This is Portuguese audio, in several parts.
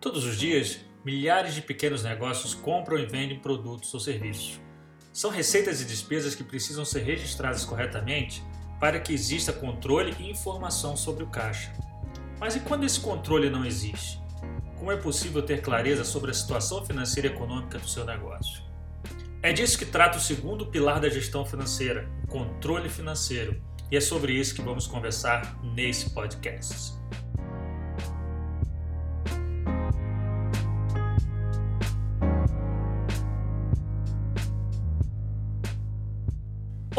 Todos os dias, milhares de pequenos negócios compram e vendem produtos ou serviços. São receitas e despesas que precisam ser registradas corretamente para que exista controle e informação sobre o caixa. Mas e quando esse controle não existe? Como é possível ter clareza sobre a situação financeira e econômica do seu negócio? É disso que trata o segundo pilar da gestão financeira, o controle financeiro, e é sobre isso que vamos conversar nesse podcast.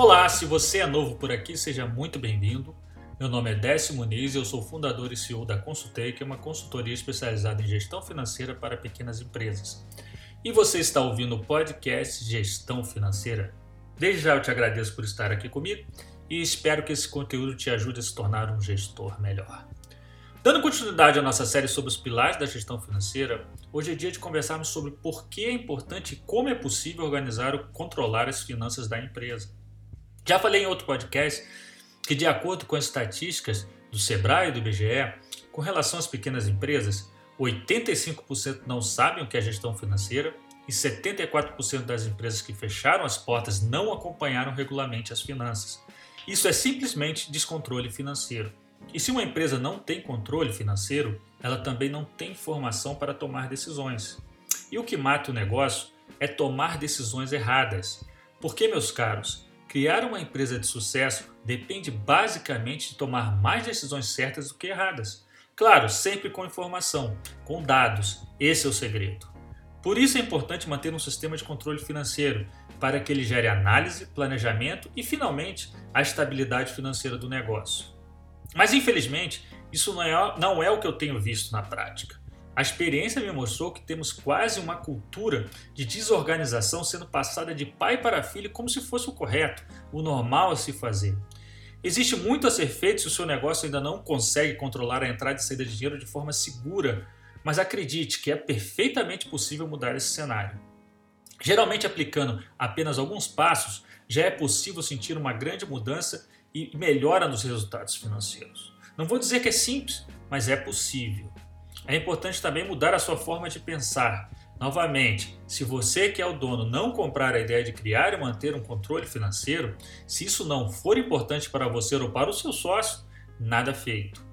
Olá, se você é novo por aqui, seja muito bem-vindo. Meu nome é Décio Muniz e eu sou fundador e CEO da Consultei, que é uma consultoria especializada em gestão financeira para pequenas empresas. E você está ouvindo o podcast Gestão Financeira. Desde já eu te agradeço por estar aqui comigo e espero que esse conteúdo te ajude a se tornar um gestor melhor. Dando continuidade à nossa série sobre os pilares da gestão financeira, hoje é dia de conversarmos sobre por que é importante e como é possível organizar ou controlar as finanças da empresa. Já falei em outro podcast que, de acordo com as estatísticas do Sebrae e do IBGE, com relação às pequenas empresas, 85% não sabem o que é gestão financeira e 74% das empresas que fecharam as portas não acompanharam regularmente as finanças. Isso é simplesmente descontrole financeiro. E se uma empresa não tem controle financeiro, ela também não tem informação para tomar decisões. E o que mata o negócio é tomar decisões erradas. Porque, meus caros, Criar uma empresa de sucesso depende basicamente de tomar mais decisões certas do que erradas. Claro, sempre com informação, com dados. Esse é o segredo. Por isso é importante manter um sistema de controle financeiro, para que ele gere análise, planejamento e, finalmente, a estabilidade financeira do negócio. Mas, infelizmente, isso não é, não é o que eu tenho visto na prática. A experiência me mostrou que temos quase uma cultura de desorganização sendo passada de pai para filho como se fosse o correto, o normal a se fazer. Existe muito a ser feito se o seu negócio ainda não consegue controlar a entrada e saída de dinheiro de forma segura, mas acredite que é perfeitamente possível mudar esse cenário. Geralmente aplicando apenas alguns passos, já é possível sentir uma grande mudança e melhora nos resultados financeiros. Não vou dizer que é simples, mas é possível. É importante também mudar a sua forma de pensar. Novamente, se você que é o dono não comprar a ideia de criar e manter um controle financeiro, se isso não for importante para você ou para o seu sócio, nada feito.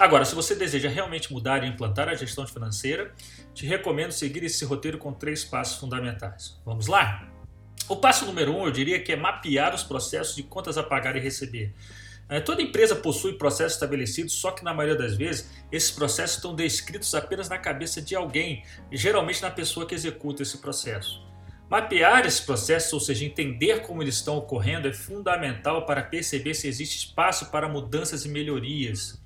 Agora, se você deseja realmente mudar e implantar a gestão financeira, te recomendo seguir esse roteiro com três passos fundamentais. Vamos lá? O passo número um, eu diria que é mapear os processos de contas a pagar e receber. É, toda empresa possui processos estabelecidos, só que na maioria das vezes esses processos estão descritos apenas na cabeça de alguém, geralmente na pessoa que executa esse processo. Mapear esses processos, ou seja, entender como eles estão ocorrendo, é fundamental para perceber se existe espaço para mudanças e melhorias.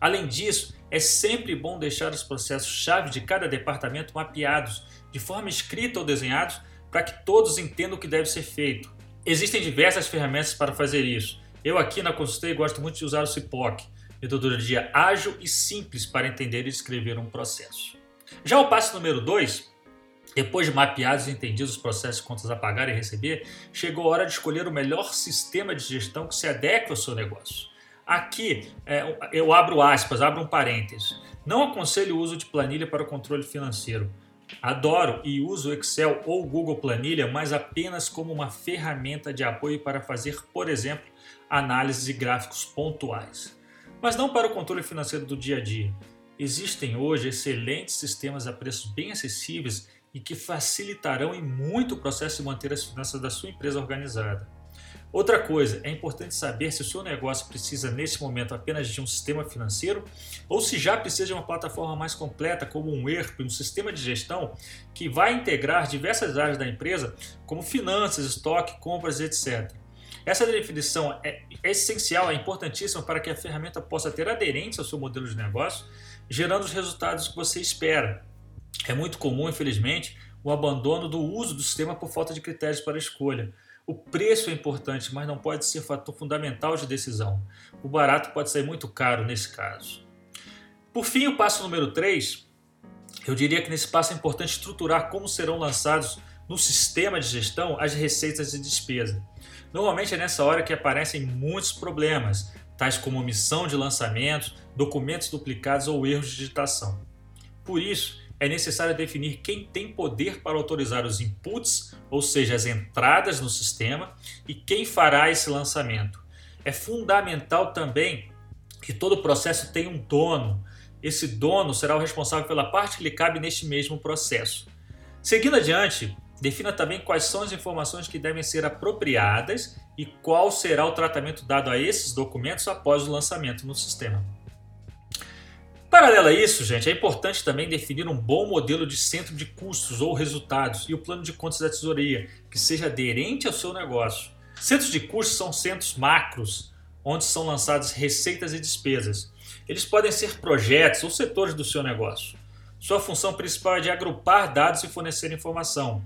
Além disso, é sempre bom deixar os processos-chave de cada departamento mapeados, de forma escrita ou desenhados, para que todos entendam o que deve ser feito. Existem diversas ferramentas para fazer isso eu aqui na Consultei gosto muito de usar o CIPOC, metodologia ágil e simples para entender e escrever um processo. Já o passo número 2, depois de mapeados e entendidos os processos de contas a pagar e receber, chegou a hora de escolher o melhor sistema de gestão que se adeque ao seu negócio. Aqui é, eu abro aspas, abro um parênteses. Não aconselho o uso de planilha para o controle financeiro. Adoro e uso o Excel ou Google Planilha, mas apenas como uma ferramenta de apoio para fazer, por exemplo, análise de gráficos pontuais. Mas não para o controle financeiro do dia a dia. Existem hoje excelentes sistemas a preços bem acessíveis e que facilitarão em muito o processo de manter as finanças da sua empresa organizada. Outra coisa, é importante saber se o seu negócio precisa nesse momento apenas de um sistema financeiro ou se já precisa de uma plataforma mais completa, como um ERP, um sistema de gestão que vai integrar diversas áreas da empresa, como finanças, estoque, compras, etc. Essa definição é essencial, é importantíssima para que a ferramenta possa ter aderência ao seu modelo de negócio, gerando os resultados que você espera. É muito comum, infelizmente, o abandono do uso do sistema por falta de critérios para escolha. O preço é importante, mas não pode ser fator fundamental de decisão. O barato pode sair muito caro nesse caso. Por fim, o passo número 3, eu diria que nesse passo é importante estruturar como serão lançados no sistema de gestão as receitas e despesa. Normalmente é nessa hora que aparecem muitos problemas, tais como omissão de lançamentos, documentos duplicados ou erros de digitação. Por isso, é necessário definir quem tem poder para autorizar os inputs, ou seja, as entradas no sistema, e quem fará esse lançamento. É fundamental também que todo o processo tenha um dono. Esse dono será o responsável pela parte que lhe cabe neste mesmo processo. Seguindo adiante, defina também quais são as informações que devem ser apropriadas e qual será o tratamento dado a esses documentos após o lançamento no sistema. Paralelo a isso, gente, é importante também definir um bom modelo de centro de custos ou resultados e o plano de contas da tesouraria que seja aderente ao seu negócio. Centros de custos são centros macros, onde são lançadas receitas e despesas. Eles podem ser projetos ou setores do seu negócio. Sua função principal é de agrupar dados e fornecer informação.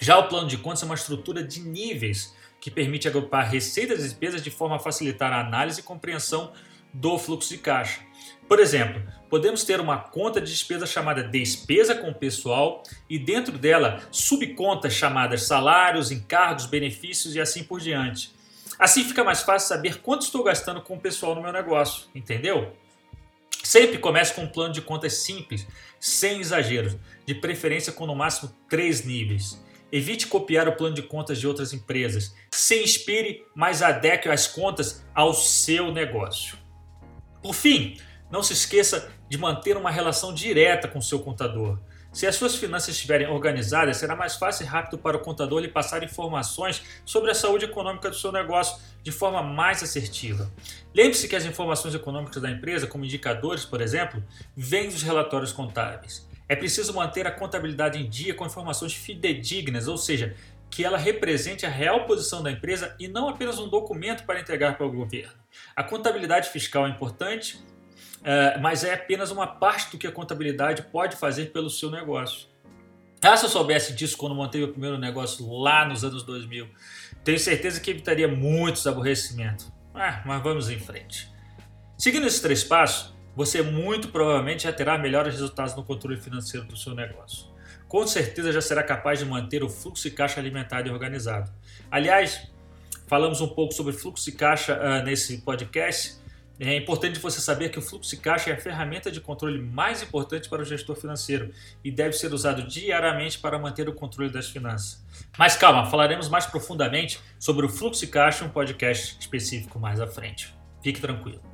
Já o plano de contas é uma estrutura de níveis que permite agrupar receitas e despesas de forma a facilitar a análise e compreensão do fluxo de caixa. Por exemplo, podemos ter uma conta de despesa chamada despesa com pessoal e dentro dela subcontas chamadas salários, encargos, benefícios e assim por diante. Assim fica mais fácil saber quanto estou gastando com o pessoal no meu negócio, entendeu? Sempre comece com um plano de contas simples, sem exageros, de preferência com no máximo três níveis. Evite copiar o plano de contas de outras empresas. Se inspire, mas adeque as contas ao seu negócio. Por fim, não se esqueça de manter uma relação direta com seu contador. Se as suas finanças estiverem organizadas, será mais fácil e rápido para o contador lhe passar informações sobre a saúde econômica do seu negócio de forma mais assertiva. Lembre-se que as informações econômicas da empresa, como indicadores, por exemplo, vêm dos relatórios contábeis. É preciso manter a contabilidade em dia com informações fidedignas, ou seja, que ela represente a real posição da empresa e não apenas um documento para entregar para o governo. A contabilidade fiscal é importante, eh, mas é apenas uma parte do que a contabilidade pode fazer pelo seu negócio. Ah, se eu soubesse disso quando montei o primeiro negócio lá nos anos 2000, tenho certeza que evitaria muitos aborrecimentos. Ah, mas vamos em frente. Seguindo esses três passos, você muito provavelmente já terá melhores resultados no controle financeiro do seu negócio com certeza já será capaz de manter o fluxo de caixa alimentado e organizado. Aliás, falamos um pouco sobre fluxo de caixa uh, nesse podcast. É importante você saber que o fluxo de caixa é a ferramenta de controle mais importante para o gestor financeiro e deve ser usado diariamente para manter o controle das finanças. Mas calma, falaremos mais profundamente sobre o fluxo de caixa em um podcast específico mais à frente. Fique tranquilo.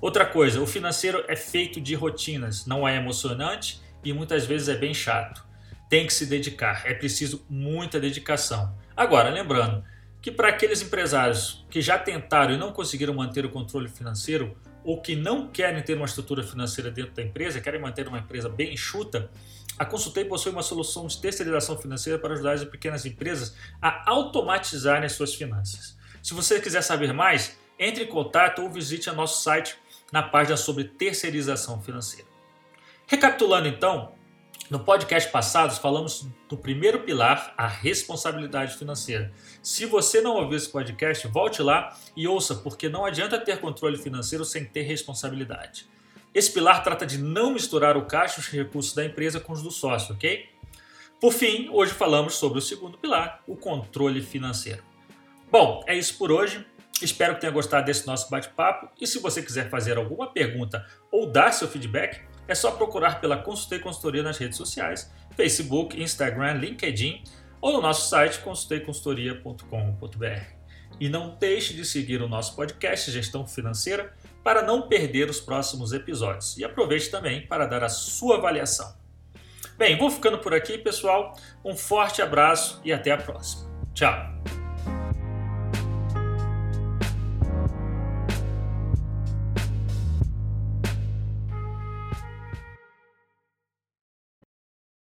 Outra coisa, o financeiro é feito de rotinas, não é emocionante e muitas vezes é bem chato tem que se dedicar, é preciso muita dedicação. Agora, lembrando que para aqueles empresários que já tentaram e não conseguiram manter o controle financeiro, ou que não querem ter uma estrutura financeira dentro da empresa, querem manter uma empresa bem enxuta, a Consultei possui uma solução de terceirização financeira para ajudar as pequenas empresas a automatizarem as suas finanças. Se você quiser saber mais, entre em contato ou visite nosso site na página sobre terceirização financeira. Recapitulando então, no podcast passado, falamos do primeiro pilar, a responsabilidade financeira. Se você não ouviu esse podcast, volte lá e ouça, porque não adianta ter controle financeiro sem ter responsabilidade. Esse pilar trata de não misturar o caixa e os recursos da empresa com os do sócio, ok? Por fim, hoje falamos sobre o segundo pilar, o controle financeiro. Bom, é isso por hoje. Espero que tenha gostado desse nosso bate-papo e se você quiser fazer alguma pergunta ou dar seu feedback, é só procurar pela Consultei Consultoria nas redes sociais, Facebook, Instagram, LinkedIn ou no nosso site consulteiconsultoria.com.br. E não deixe de seguir o nosso podcast Gestão Financeira para não perder os próximos episódios. E aproveite também para dar a sua avaliação. Bem, vou ficando por aqui, pessoal. Um forte abraço e até a próxima. Tchau!